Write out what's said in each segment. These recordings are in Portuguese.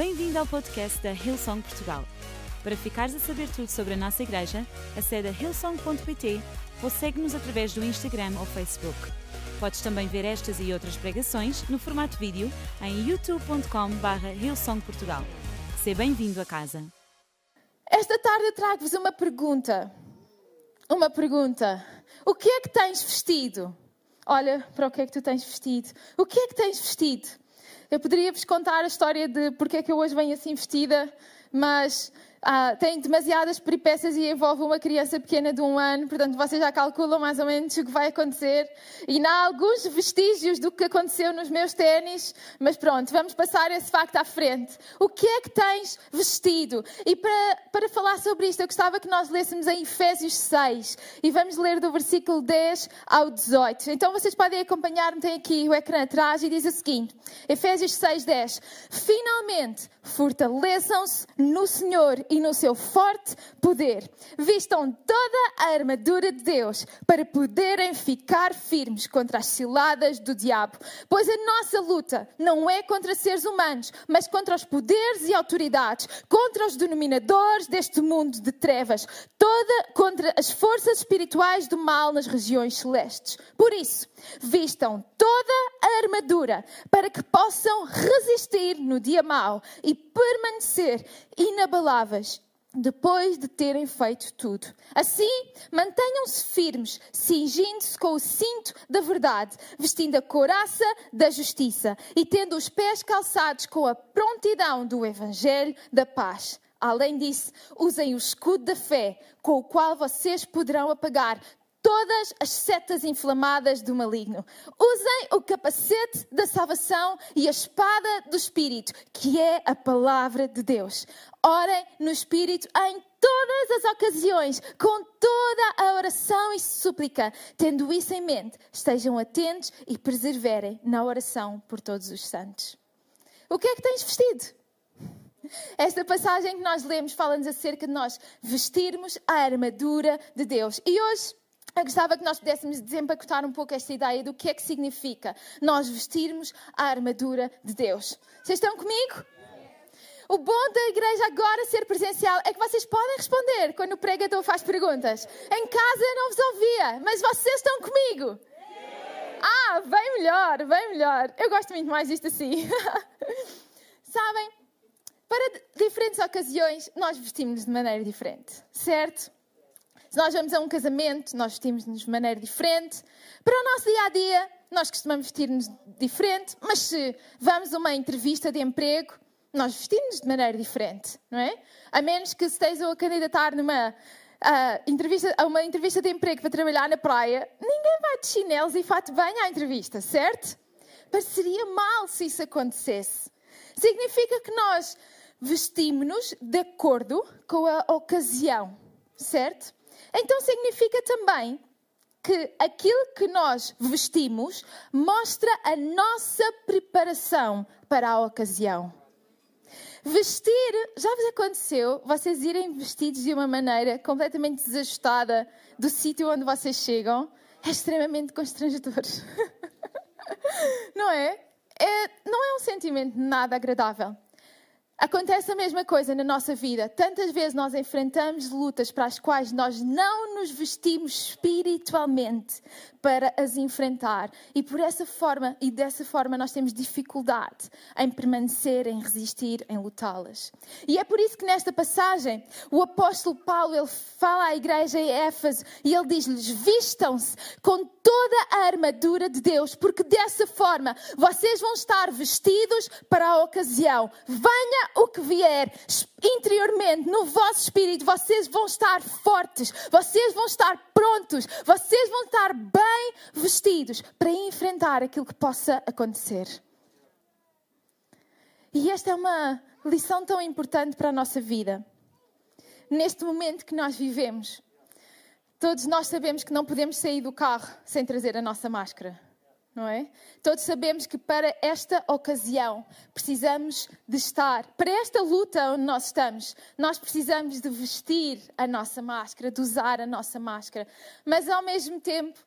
Bem-vindo ao podcast da Hillsong Portugal. Para ficares a saber tudo sobre a nossa igreja, acede a hillsong.pt ou segue-nos através do Instagram ou Facebook. Podes também ver estas e outras pregações no formato vídeo em youtube.com.br hillsongportugal. Seja bem-vindo a casa. Esta tarde eu trago-vos uma pergunta. Uma pergunta. O que é que tens vestido? Olha para o que é que tu tens vestido. O que é que tens vestido? Eu poderia vos contar a história de porque é que eu hoje venho assim vestida, mas ah, tem demasiadas peripécias e envolve uma criança pequena de um ano, portanto vocês já calculam mais ou menos o que vai acontecer. E há alguns vestígios do que aconteceu nos meus ténis, mas pronto, vamos passar esse facto à frente. O que é que tens vestido? E para, para falar sobre isto, eu gostava que nós lêssemos em Efésios 6 e vamos ler do versículo 10 ao 18. Então vocês podem acompanhar-me, tem aqui o ecrã atrás e diz o seguinte: Efésios 6, 10. Finalmente, fortaleçam-se no Senhor e no seu forte poder. Vistam toda a armadura de Deus para poderem ficar firmes contra as ciladas do diabo. Pois a nossa luta não é contra seres humanos, mas contra os poderes e autoridades, contra os denominadores deste mundo de trevas, toda contra as forças espirituais do mal nas regiões celestes. Por isso, vistam toda a armadura para que possam resistir no dia mau e permanecer inabaláveis depois de terem feito tudo. Assim, mantenham-se firmes, cingindo-se com o cinto da verdade, vestindo a couraça da justiça e tendo os pés calçados com a prontidão do evangelho da paz. Além disso, usem o escudo da fé, com o qual vocês poderão apagar todas as setas inflamadas do maligno. Usem o capacete da salvação e a espada do Espírito, que é a palavra de Deus. Orem no Espírito em todas as ocasiões, com toda a oração e súplica. Tendo isso em mente, estejam atentos e perseverem na oração por todos os santos. O que é que tens vestido? Esta passagem que nós lemos fala-nos acerca de nós vestirmos a armadura de Deus. E hoje eu gostava que nós pudéssemos desempacotar um pouco esta ideia do que é que significa nós vestirmos a armadura de Deus. Vocês estão comigo? O bom da igreja agora ser presencial é que vocês podem responder quando o pregador faz perguntas. Em casa eu não vos ouvia, mas vocês estão comigo. Ah, bem melhor, bem melhor. Eu gosto muito mais disto assim. Sabem, para diferentes ocasiões nós vestimos de maneira diferente, certo? Se nós vamos a um casamento, nós vestimos-nos de maneira diferente. Para o nosso dia a dia, nós costumamos vestir-nos diferente. Mas se vamos a uma entrevista de emprego, nós vestimos de maneira diferente, não é? A menos que estejam a candidatar numa uh, entrevista, a uma entrevista de emprego para trabalhar na praia, ninguém vai de chinelos e fato bem à entrevista, certo? Pareceria mal se isso acontecesse. Significa que nós vestimos-nos de acordo com a ocasião, certo? Então significa também que aquilo que nós vestimos mostra a nossa preparação para a ocasião. Vestir, já vos aconteceu vocês irem vestidos de uma maneira completamente desajustada do sítio onde vocês chegam? É extremamente constrangedor. não é? é? Não é um sentimento nada agradável. Acontece a mesma coisa na nossa vida. Tantas vezes nós enfrentamos lutas para as quais nós não nos vestimos espiritualmente para as enfrentar. E por essa forma, e dessa forma, nós temos dificuldade em permanecer, em resistir, em lutá-las. E é por isso que nesta passagem o apóstolo Paulo ele fala à igreja em Éfeso e ele diz-lhes: vistam-se com toda a armadura de Deus, porque dessa forma vocês vão estar vestidos para a ocasião. Venha o que vier, interiormente, no vosso espírito, vocês vão estar fortes, vocês vão estar prontos, vocês vão estar bem vestidos para enfrentar aquilo que possa acontecer. E esta é uma lição tão importante para a nossa vida. Neste momento que nós vivemos, todos nós sabemos que não podemos sair do carro sem trazer a nossa máscara não é? Todos sabemos que para esta ocasião precisamos de estar, para esta luta onde nós estamos, nós precisamos de vestir a nossa máscara, de usar a nossa máscara. Mas ao mesmo tempo,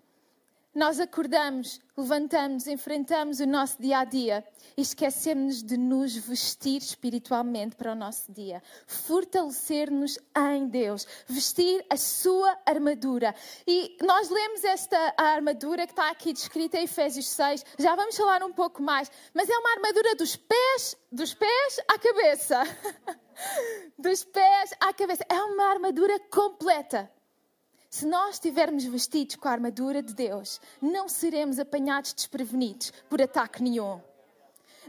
nós acordamos, levantamos, enfrentamos o nosso dia a dia e esquecemos de nos vestir espiritualmente para o nosso dia. Fortalecer-nos em Deus, vestir a sua armadura. E nós lemos esta armadura que está aqui descrita em Efésios 6, já vamos falar um pouco mais, mas é uma armadura dos pés, dos pés à cabeça. dos pés à cabeça. É uma armadura completa. Se nós estivermos vestidos com a armadura de Deus, não seremos apanhados desprevenidos por ataque nenhum.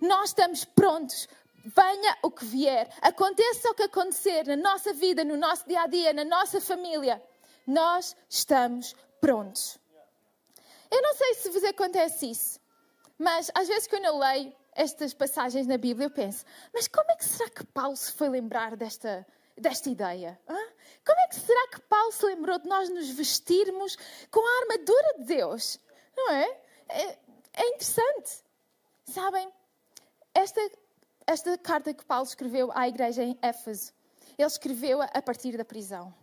Nós estamos prontos. Venha o que vier, aconteça o que acontecer na nossa vida, no nosso dia a dia, na nossa família, nós estamos prontos. Eu não sei se vos acontece isso, mas às vezes quando eu leio estas passagens na Bíblia, eu penso: mas como é que será que Paulo se foi lembrar desta, desta ideia? Hã? Como é que será que Paulo se lembrou de nós nos vestirmos com a armadura de Deus? Não é? É, é interessante. Sabem, esta, esta carta que Paulo escreveu à igreja em Éfeso, ele escreveu-a a partir da prisão.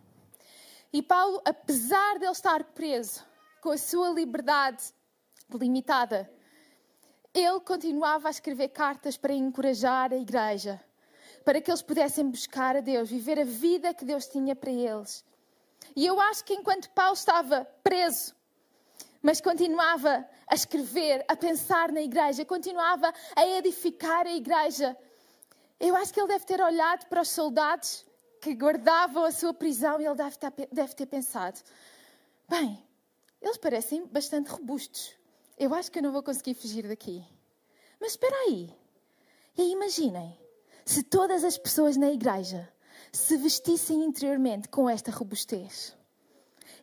E Paulo, apesar de ele estar preso, com a sua liberdade limitada, ele continuava a escrever cartas para encorajar a igreja para que eles pudessem buscar a Deus, viver a vida que Deus tinha para eles. E eu acho que enquanto Paulo estava preso, mas continuava a escrever, a pensar na igreja, continuava a edificar a igreja, eu acho que ele deve ter olhado para os soldados que guardavam a sua prisão e ele deve ter, pensado: bem, eles parecem bastante robustos. Eu acho que eu não vou conseguir fugir daqui. Mas espera aí. E imaginem, se todas as pessoas na igreja se vestissem interiormente com esta robustez.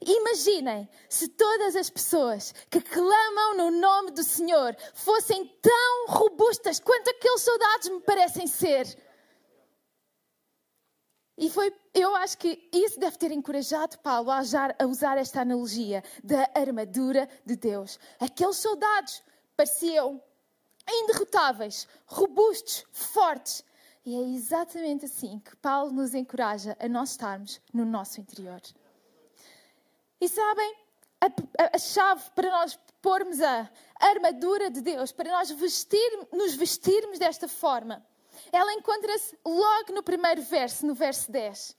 Imaginem se todas as pessoas que clamam no nome do Senhor fossem tão robustas quanto aqueles soldados me parecem ser. E foi, eu acho que isso deve ter encorajado Paulo a usar, a usar esta analogia da armadura de Deus. Aqueles soldados pareciam inderrotáveis, robustos, fortes, e é exatamente assim que Paulo nos encoraja a nós estarmos no nosso interior. E sabem, a, a, a chave para nós pormos a armadura de Deus, para nós vestir, nos vestirmos desta forma, ela encontra-se logo no primeiro verso, no verso 10.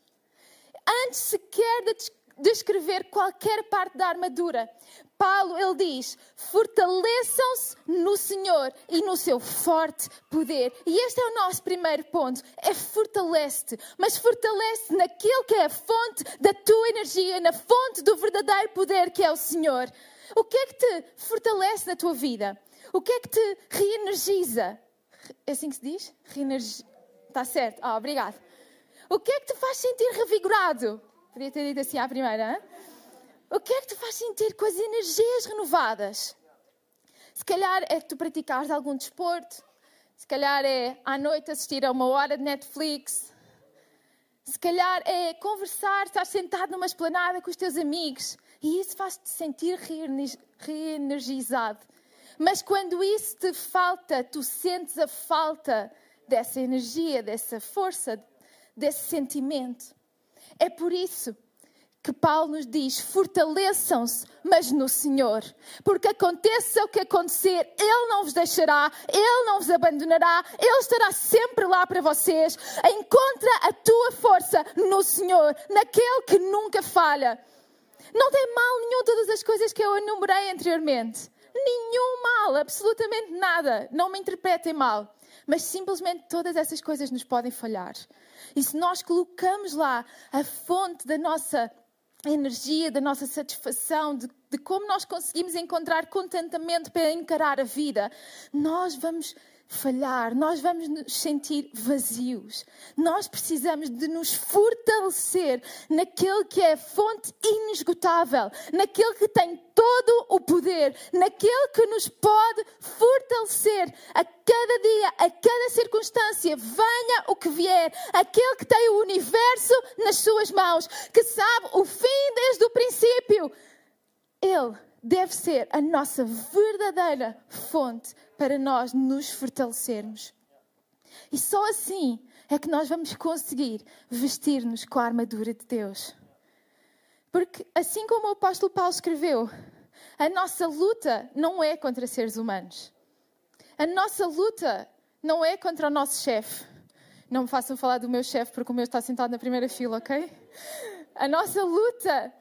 Antes sequer de descrever qualquer parte da armadura. Paulo, ele diz: fortaleçam-se no Senhor e no seu forte poder. E este é o nosso primeiro ponto: é fortalece-te, mas fortalece naquilo que é a fonte da tua energia, na fonte do verdadeiro poder que é o Senhor. O que é que te fortalece na tua vida? O que é que te reenergiza? É assim que se diz? Reenergiza. Está certo. Ah, obrigado. O que é que te faz sentir revigorado? Podia ter dito assim à primeira. Hein? O que é que te faz sentir com as energias renovadas? Se calhar é tu praticares algum desporto. Se calhar é à noite assistir a uma hora de Netflix. Se calhar é conversar, estar sentado numa esplanada com os teus amigos. E isso faz-te sentir reenergizado. Mas quando isso te falta, tu sentes a falta dessa energia, dessa força, desse sentimento. É por isso que Paulo nos diz: fortaleçam-se, mas no Senhor. Porque aconteça o que acontecer, Ele não vos deixará, Ele não vos abandonará, Ele estará sempre lá para vocês. Encontra a tua força no Senhor, naquele que nunca falha. Não tem mal nenhum todas as coisas que eu enumerei anteriormente. Nenhum mal, absolutamente nada. Não me interpretem mal. Mas simplesmente todas essas coisas nos podem falhar. E se nós colocamos lá a fonte da nossa energia, da nossa satisfação, de, de, como nós conseguimos encontrar contentamento para encarar a vida, nós vamos falhar, nós vamos nos sentir vazios. Nós precisamos de nos fortalecer naquele que é fonte inesgotável, naquele que tem todo o poder, naquele que nos pode fortalecer a cada dia, a cada circunstância, venha o que vier, aquele que tem o universo nas suas mãos, que sabe o fim desde o princípio. Ele deve ser a nossa verdadeira fonte para nós nos fortalecermos. E só assim é que nós vamos conseguir vestir-nos com a armadura de Deus. Porque, assim como o apóstolo Paulo escreveu, A nossa luta não é contra seres humanos. A nossa luta não é contra o nosso chefe. Não me façam falar do meu chefe, porque o meu está sentado na primeira fila, ok? A nossa luta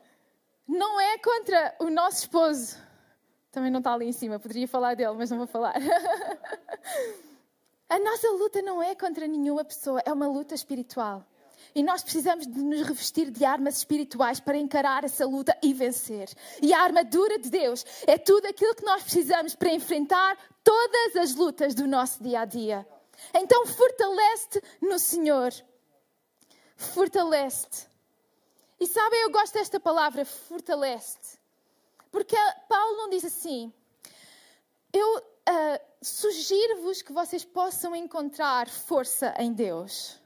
não é contra o nosso esposo. Também não está ali em cima, poderia falar dele, mas não vou falar. A nossa luta não é contra nenhuma pessoa, é uma luta espiritual. E nós precisamos de nos revestir de armas espirituais para encarar essa luta e vencer. E a armadura de Deus é tudo aquilo que nós precisamos para enfrentar todas as lutas do nosso dia a dia. Então fortalece-te no Senhor. Fortalece-te. E sabem, eu gosto desta palavra, fortalece-te. Porque Paulo não diz assim: Eu uh, sugiro-vos que vocês possam encontrar força em Deus.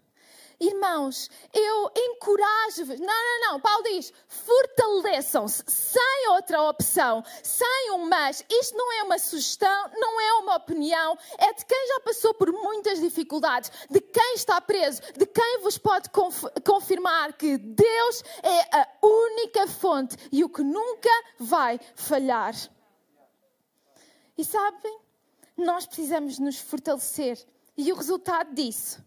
Irmãos, eu encorajo-vos. Não, não, não. Paulo diz: fortaleçam-se, sem outra opção, sem um mas. Isto não é uma sugestão, não é uma opinião, é de quem já passou por muitas dificuldades, de quem está preso, de quem vos pode conf confirmar que Deus é a única fonte e o que nunca vai falhar. E sabem, nós precisamos nos fortalecer. E o resultado disso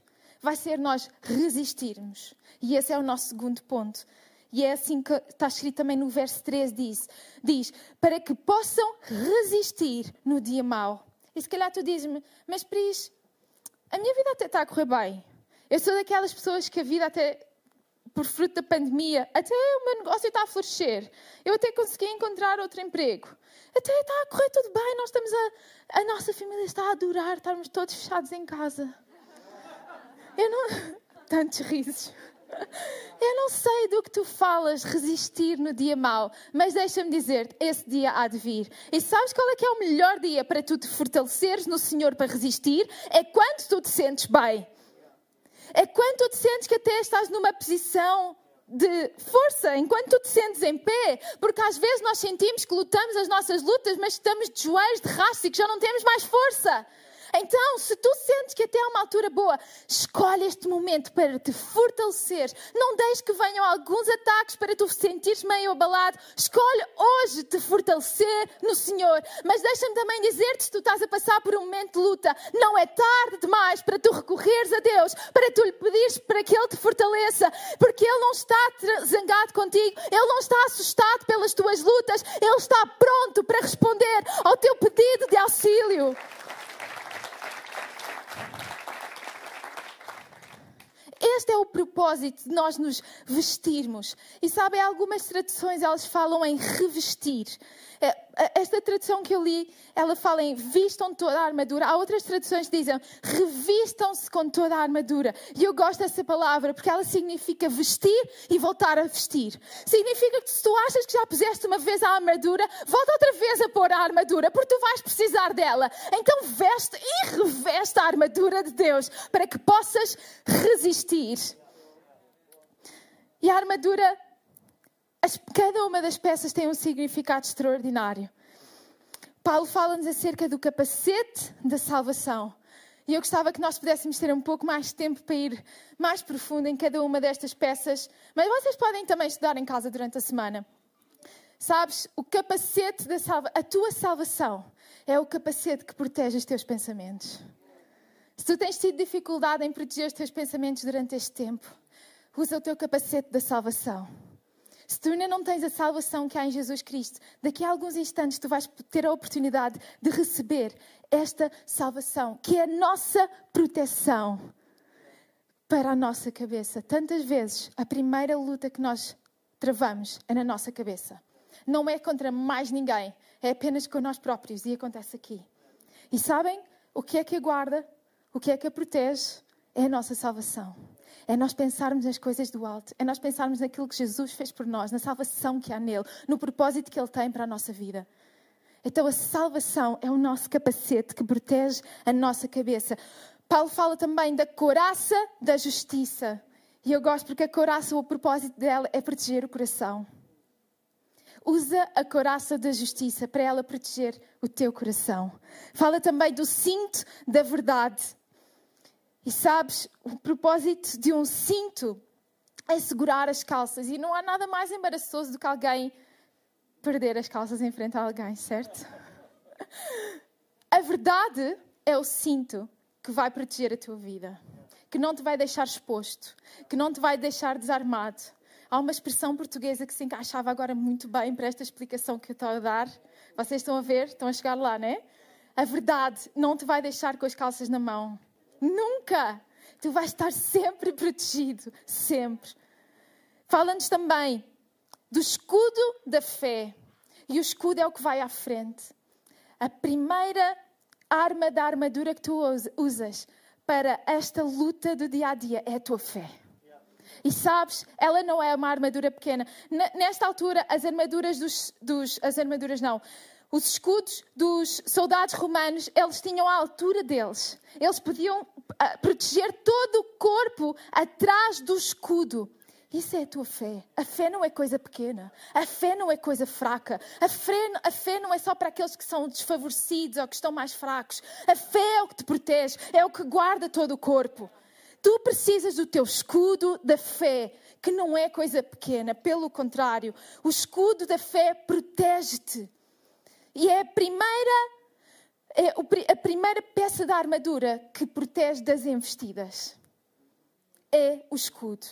vai ser nós resistirmos. E esse é o nosso segundo ponto. E é assim que está escrito também no verso 13: diz, diz para que possam resistir no dia mau. E se calhar tu dizes-me, mas Pris, a minha vida até está a correr bem. Eu sou daquelas pessoas que a vida até, por fruto da pandemia, até o meu negócio está a florescer. Eu até consegui encontrar outro emprego. Até está a correr tudo bem, nós estamos a, a nossa família está a adorar, estamos todos fechados em casa. Eu não. Tantos risos. Eu não sei do que tu falas resistir no dia mau, mas deixa-me dizer esse dia há de vir. E sabes qual é que é o melhor dia para tu te fortaleceres no Senhor para resistir? É quando tu te sentes bem. É quando tu te sentes que até estás numa posição de força, enquanto tu te sentes em pé, porque às vezes nós sentimos que lutamos as nossas lutas, mas estamos de joelhos de raça e que já não temos mais força. Então, se tu sentes que até é uma altura boa, escolhe este momento para te fortalecer. Não deixes que venham alguns ataques para tu sentires meio abalado. Escolhe hoje te fortalecer no Senhor. Mas deixa-me também dizer-te, se tu estás a passar por um momento de luta, não é tarde demais para tu recorreres a Deus, para tu lhe pedires para que Ele te fortaleça, porque Ele não está zangado contigo, Ele não está assustado pelas tuas lutas, Ele está pronto para responder ao teu pedido de auxílio. Este é o propósito de nós nos vestirmos. E sabem, algumas traduções elas falam em revestir. É, esta tradução que eu li, ela fala em vistam toda a armadura. Há outras traduções que dizem revistam-se com toda a armadura. E eu gosto dessa palavra porque ela significa vestir e voltar a vestir. Significa que se tu achas que já puseste uma vez a armadura, volta outra vez a pôr a armadura, porque tu vais precisar dela. Então veste e reveste a armadura de Deus para que possas resistir. E a armadura cada uma das peças tem um significado extraordinário. Paulo fala-nos acerca do capacete da salvação. E eu gostava que nós pudéssemos ter um pouco mais de tempo para ir mais profundo em cada uma destas peças. Mas vocês podem também estudar em casa durante a semana. Sabes, o capacete da salvação, a tua salvação é o capacete que protege os teus pensamentos. Se tu tens tido dificuldade em proteger os teus pensamentos durante este tempo, usa o teu capacete da salvação. Se tu ainda não tens a salvação que há em Jesus Cristo, daqui a alguns instantes tu vais ter a oportunidade de receber esta salvação, que é a nossa proteção para a nossa cabeça. Tantas vezes a primeira luta que nós travamos é na nossa cabeça. Não é contra mais ninguém, é apenas com nós próprios e acontece aqui. E sabem o que é que a guarda? O que é que a protege? É a nossa salvação. É nós pensarmos nas coisas do alto, é nós pensarmos naquilo que Jesus fez por nós, na salvação que há nele, no propósito que ele tem para a nossa vida. Então a salvação é o nosso capacete que protege a nossa cabeça. Paulo fala também da coraça da justiça. E eu gosto porque a coraça, o propósito dela é proteger o coração. Usa a coraça da justiça para ela proteger o teu coração. Fala também do cinto da verdade. E sabes, o propósito de um cinto é segurar as calças. E não há nada mais embaraçoso do que alguém perder as calças em frente a alguém, certo? A verdade é o cinto que vai proteger a tua vida, que não te vai deixar exposto, que não te vai deixar desarmado. Há uma expressão portuguesa que se encaixava agora muito bem para esta explicação que eu estou a dar. Vocês estão a ver? Estão a chegar lá, não é? A verdade não te vai deixar com as calças na mão. Nunca! Tu vais estar sempre protegido, sempre. Fala-nos também do escudo da fé. E o escudo é o que vai à frente. A primeira arma da armadura que tu usas para esta luta do dia a dia é a tua fé. E sabes, ela não é uma armadura pequena. Nesta altura, as armaduras dos, dos, as armaduras não, os escudos dos soldados romanos, eles tinham a altura deles. Eles podiam uh, proteger todo o corpo atrás do escudo. Isso é a tua fé. A fé não é coisa pequena. A fé não é coisa fraca. A fé, a fé não é só para aqueles que são desfavorecidos ou que estão mais fracos. A fé é o que te protege, é o que guarda todo o corpo. Tu precisas do teu escudo da fé, que não é coisa pequena. Pelo contrário, o escudo da fé protege-te. E é a primeira, é a primeira peça da armadura que protege das investidas. É o escudo.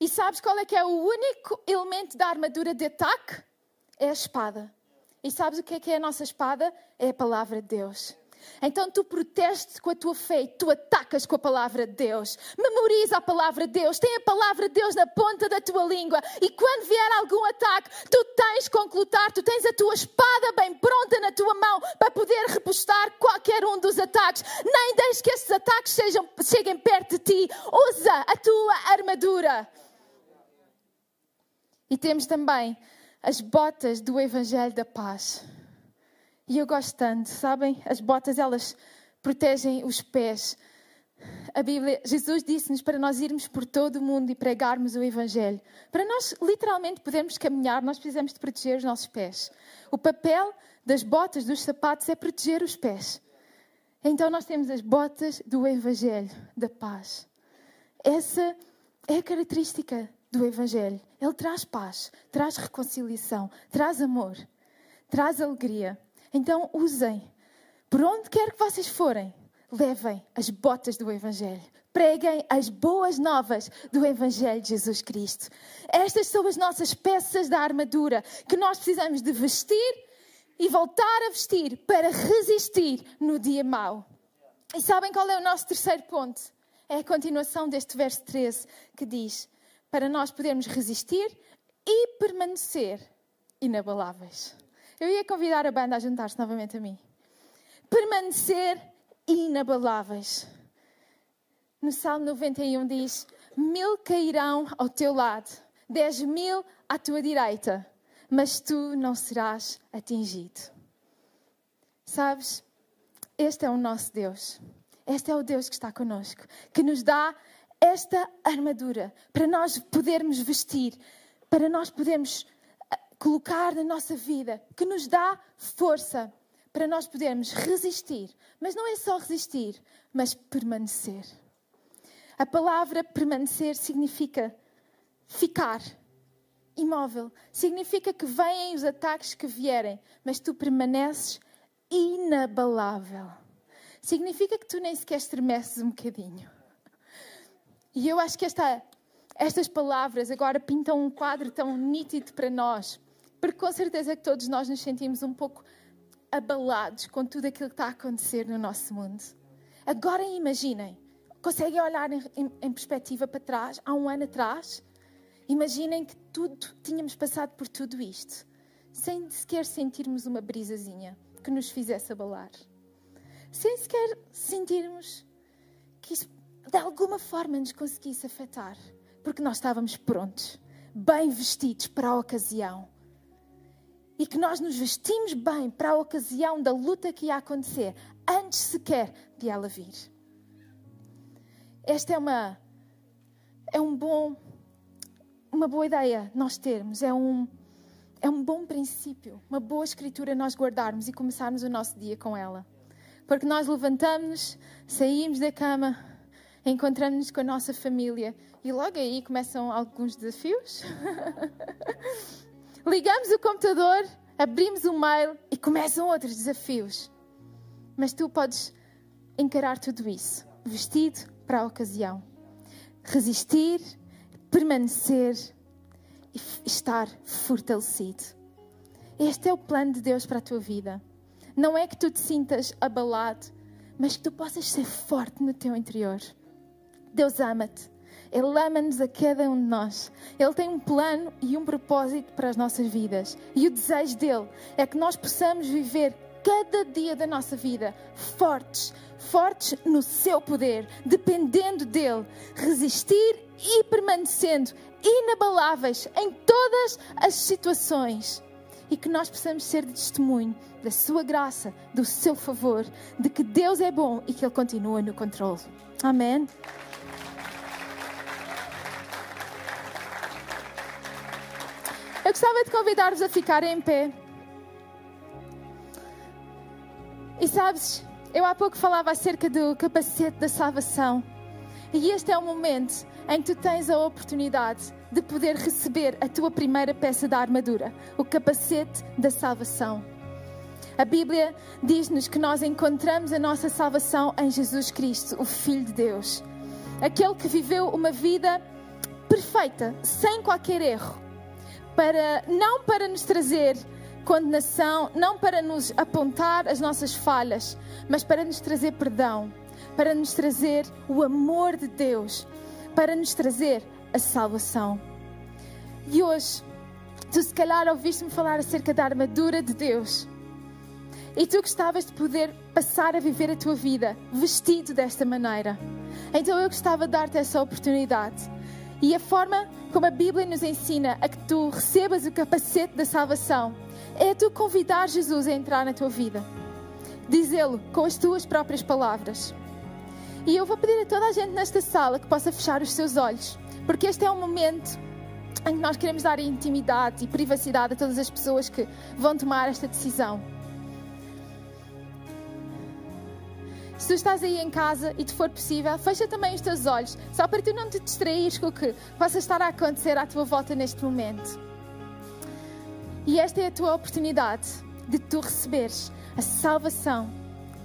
E sabes qual é que é o único elemento da armadura de ataque? É a espada. E sabes o que é que é a nossa espada? É a palavra de Deus. Então tu proteges-te com a tua fé e tu atacas com a palavra de Deus. Memoriza a palavra de Deus, tem a palavra de Deus na ponta da tua língua e quando vier algum ataque, tu tens com que lutar, tu tens a tua espada bem pronta na tua mão para poder repostar qualquer um dos ataques. Nem deixes que esses ataques sejam, cheguem perto de ti. Usa a tua armadura. E temos também as botas do Evangelho da Paz. E eu gosto tanto, sabem? As botas, elas protegem os pés. A Bíblia, Jesus disse-nos para nós irmos por todo o mundo e pregarmos o Evangelho. Para nós literalmente podermos caminhar, nós precisamos de proteger os nossos pés. O papel das botas, dos sapatos, é proteger os pés. Então nós temos as botas do Evangelho, da paz. Essa é a característica do Evangelho. Ele traz paz, traz reconciliação, traz amor, traz alegria. Então usem. Por onde quer que vocês forem, levem as botas do Evangelho. Preguem as boas novas do Evangelho de Jesus Cristo. Estas são as nossas peças da armadura que nós precisamos de vestir e voltar a vestir para resistir no dia mau. E sabem qual é o nosso terceiro ponto? É a continuação deste verso 13 que diz: para nós podermos resistir e permanecer inabaláveis. Eu ia convidar a banda a juntar-se novamente a mim. Permanecer inabaláveis. No Salmo 91 diz: Mil cairão ao teu lado, dez mil à tua direita, mas tu não serás atingido. Sabes, este é o nosso Deus. Este é o Deus que está conosco, que nos dá esta armadura para nós podermos vestir, para nós podermos colocar na nossa vida, que nos dá força para nós podermos resistir. Mas não é só resistir, mas permanecer. A palavra permanecer significa ficar imóvel. Significa que vêm os ataques que vierem, mas tu permaneces inabalável. Significa que tu nem sequer estremeces um bocadinho. E eu acho que esta, estas palavras agora pintam um quadro tão nítido para nós porque com certeza que todos nós nos sentimos um pouco abalados com tudo aquilo que está a acontecer no nosso mundo. Agora imaginem, conseguem olhar em, em, em perspectiva para trás, há um ano atrás? Imaginem que tudo, tínhamos passado por tudo isto, sem sequer sentirmos uma brisazinha que nos fizesse abalar. Sem sequer sentirmos que isso de alguma forma nos conseguisse afetar, porque nós estávamos prontos, bem vestidos para a ocasião e que nós nos vestimos bem para a ocasião da luta que ia acontecer, antes sequer de ela vir. Esta é uma é um bom uma boa ideia nós termos, é um é um bom princípio, uma boa escritura nós guardarmos e começarmos o nosso dia com ela. Porque nós levantamos, saímos da cama, encontramos-nos com a nossa família e logo aí começam alguns desafios. ligamos o computador, abrimos o mail e começam outros desafios. Mas tu podes encarar tudo isso, vestido para a ocasião. Resistir, permanecer e estar fortalecido. Este é o plano de Deus para a tua vida. Não é que tu te sintas abalado, mas que tu possas ser forte no teu interior. Deus ama-te. Ele ama-nos a cada um de nós. Ele tem um plano e um propósito para as nossas vidas. E o desejo dele é que nós possamos viver cada dia da nossa vida fortes, fortes no seu poder, dependendo dele, resistir e permanecendo inabaláveis em todas as situações. E que nós possamos ser de testemunho da sua graça, do seu favor, de que Deus é bom e que Ele continua no controle. Amém. Eu gostava de convidar-vos a ficarem em pé. E sabes, eu há pouco falava acerca do capacete da salvação. E este é o momento em que tu tens a oportunidade de poder receber a tua primeira peça da armadura, o capacete da salvação. A Bíblia diz-nos que nós encontramos a nossa salvação em Jesus Cristo, o Filho de Deus. Aquele que viveu uma vida perfeita, sem qualquer erro para não para nos trazer condenação, não para nos apontar as nossas falhas, mas para nos trazer perdão, para nos trazer o amor de Deus, para nos trazer a salvação. E hoje, tu se calhar ouviste-me falar acerca da armadura de Deus. E tu gostavas de poder passar a viver a tua vida vestido desta maneira. Então eu gostava de dar-te essa oportunidade. E a forma como a Bíblia nos ensina a que tu recebas o capacete da salvação é tu convidar Jesus a entrar na tua vida. Dizê-lo com as tuas próprias palavras. E eu vou pedir a toda a gente nesta sala que possa fechar os seus olhos, porque este é um momento em que nós queremos dar intimidade e privacidade a todas as pessoas que vão tomar esta decisão. Se estás aí em casa e te for possível, fecha também os teus olhos, só para tu não te distraires com o que possa estar a acontecer à tua volta neste momento. E esta é a tua oportunidade de tu receberes a salvação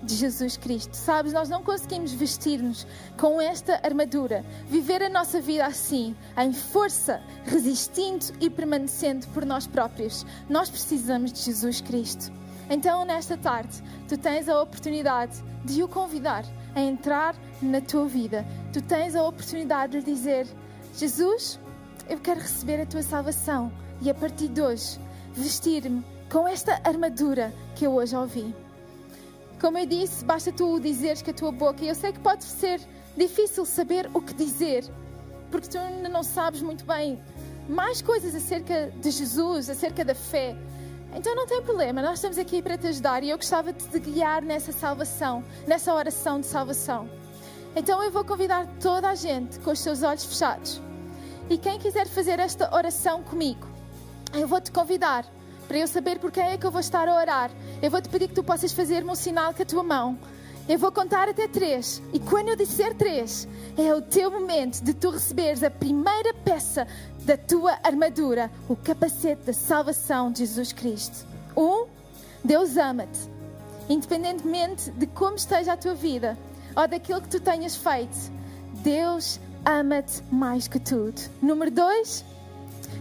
de Jesus Cristo. Sabes, nós não conseguimos vestir-nos com esta armadura, viver a nossa vida assim, em força, resistindo e permanecendo por nós próprios. Nós precisamos de Jesus Cristo. Então, nesta tarde, tu tens a oportunidade de o convidar a entrar na tua vida. Tu tens a oportunidade de dizer: Jesus, eu quero receber a tua salvação e a partir de hoje vestir-me com esta armadura que eu hoje ouvi. Como eu disse, basta tu dizeres com a tua boca, e eu sei que pode ser difícil saber o que dizer, porque tu ainda não sabes muito bem mais coisas acerca de Jesus, acerca da fé. Então não tem problema, nós estamos aqui para te ajudar e eu gostava de te guiar nessa salvação, nessa oração de salvação. Então eu vou convidar toda a gente com os seus olhos fechados. E quem quiser fazer esta oração comigo, eu vou te convidar para eu saber por quem é que eu vou estar a orar. Eu vou te pedir que tu possas fazer-me um sinal com a tua mão. Eu vou contar até três. E quando eu disser três, é o teu momento de tu receberes a primeira peça da tua armadura, o capacete da salvação de Jesus Cristo. Um, Deus ama-te, independentemente de como esteja a tua vida ou daquilo que tu tenhas feito. Deus ama-te mais que tudo. Número dois,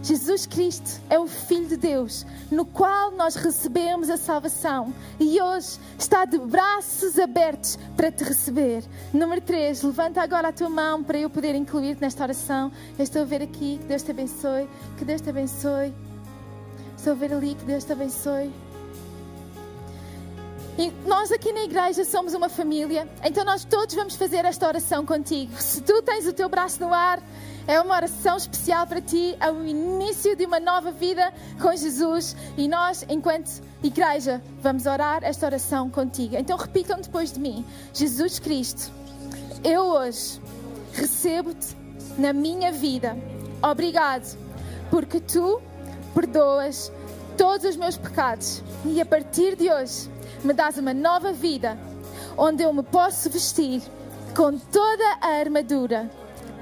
Jesus Cristo é o Filho de Deus, no qual nós recebemos a salvação e hoje está de braços abertos para te receber. Número 3, levanta agora a tua mão para eu poder incluir-te nesta oração. Eu estou a ver aqui, que Deus te abençoe, que Deus te abençoe. Estou a ver ali, que Deus te abençoe. E nós aqui na igreja somos uma família, então nós todos vamos fazer esta oração contigo. Se tu tens o teu braço no ar, é uma oração especial para ti, é o início de uma nova vida com Jesus e nós, enquanto igreja, vamos orar esta oração contigo. Então repitam depois de mim: Jesus Cristo, eu hoje recebo-te na minha vida. Obrigado, porque tu perdoas todos os meus pecados e a partir de hoje me dás uma nova vida onde eu me posso vestir com toda a armadura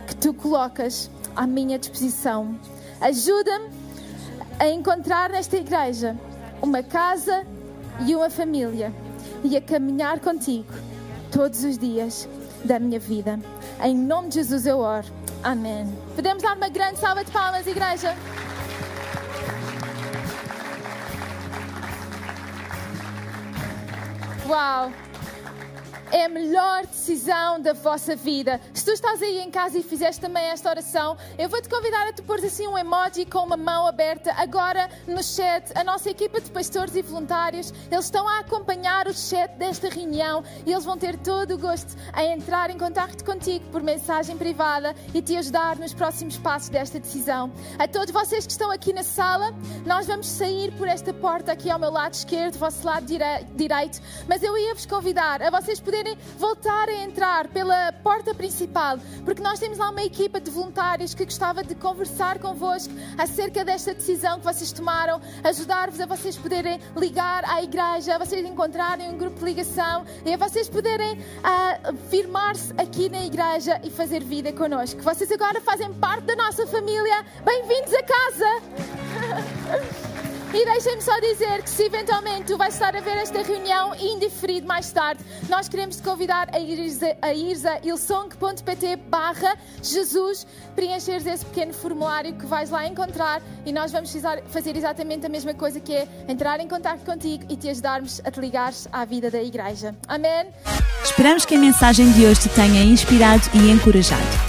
que tu colocas à minha disposição. Ajuda-me a encontrar nesta igreja uma casa e uma família e a caminhar contigo todos os dias da minha vida. Em nome de Jesus eu oro. Amém. Podemos dar uma grande salva de palmas, igreja? Wow. É a melhor decisão da vossa vida. Se tu estás aí em casa e fizeste também esta oração, eu vou te convidar a tu pôr assim um emoji com uma mão aberta agora no chat. A nossa equipa de pastores e voluntários, eles estão a acompanhar o chat desta reunião e eles vão ter todo o gosto a entrar em contato contigo por mensagem privada e te ajudar nos próximos passos desta decisão. A todos vocês que estão aqui na sala, nós vamos sair por esta porta aqui ao meu lado esquerdo, vosso lado direito, mas eu ia vos convidar a vocês poderem poderem voltar a entrar pela porta principal, porque nós temos lá uma equipa de voluntários que gostava de conversar convosco acerca desta decisão que vocês tomaram, ajudar-vos a vocês poderem ligar à igreja, a vocês encontrarem um grupo de ligação e a vocês poderem uh, firmar-se aqui na igreja e fazer vida connosco. Vocês agora fazem parte da nossa família. Bem-vindos a casa! E deixem-me só dizer que se eventualmente tu vais estar a ver esta reunião indiferido mais tarde, nós queremos te convidar a ires a, ires barra Jesus, preencheres esse pequeno formulário que vais lá encontrar e nós vamos fazer exatamente a mesma coisa que é entrar em contato contigo e te ajudarmos a te ligares à vida da igreja. Amém? Esperamos que a mensagem de hoje te tenha inspirado e encorajado.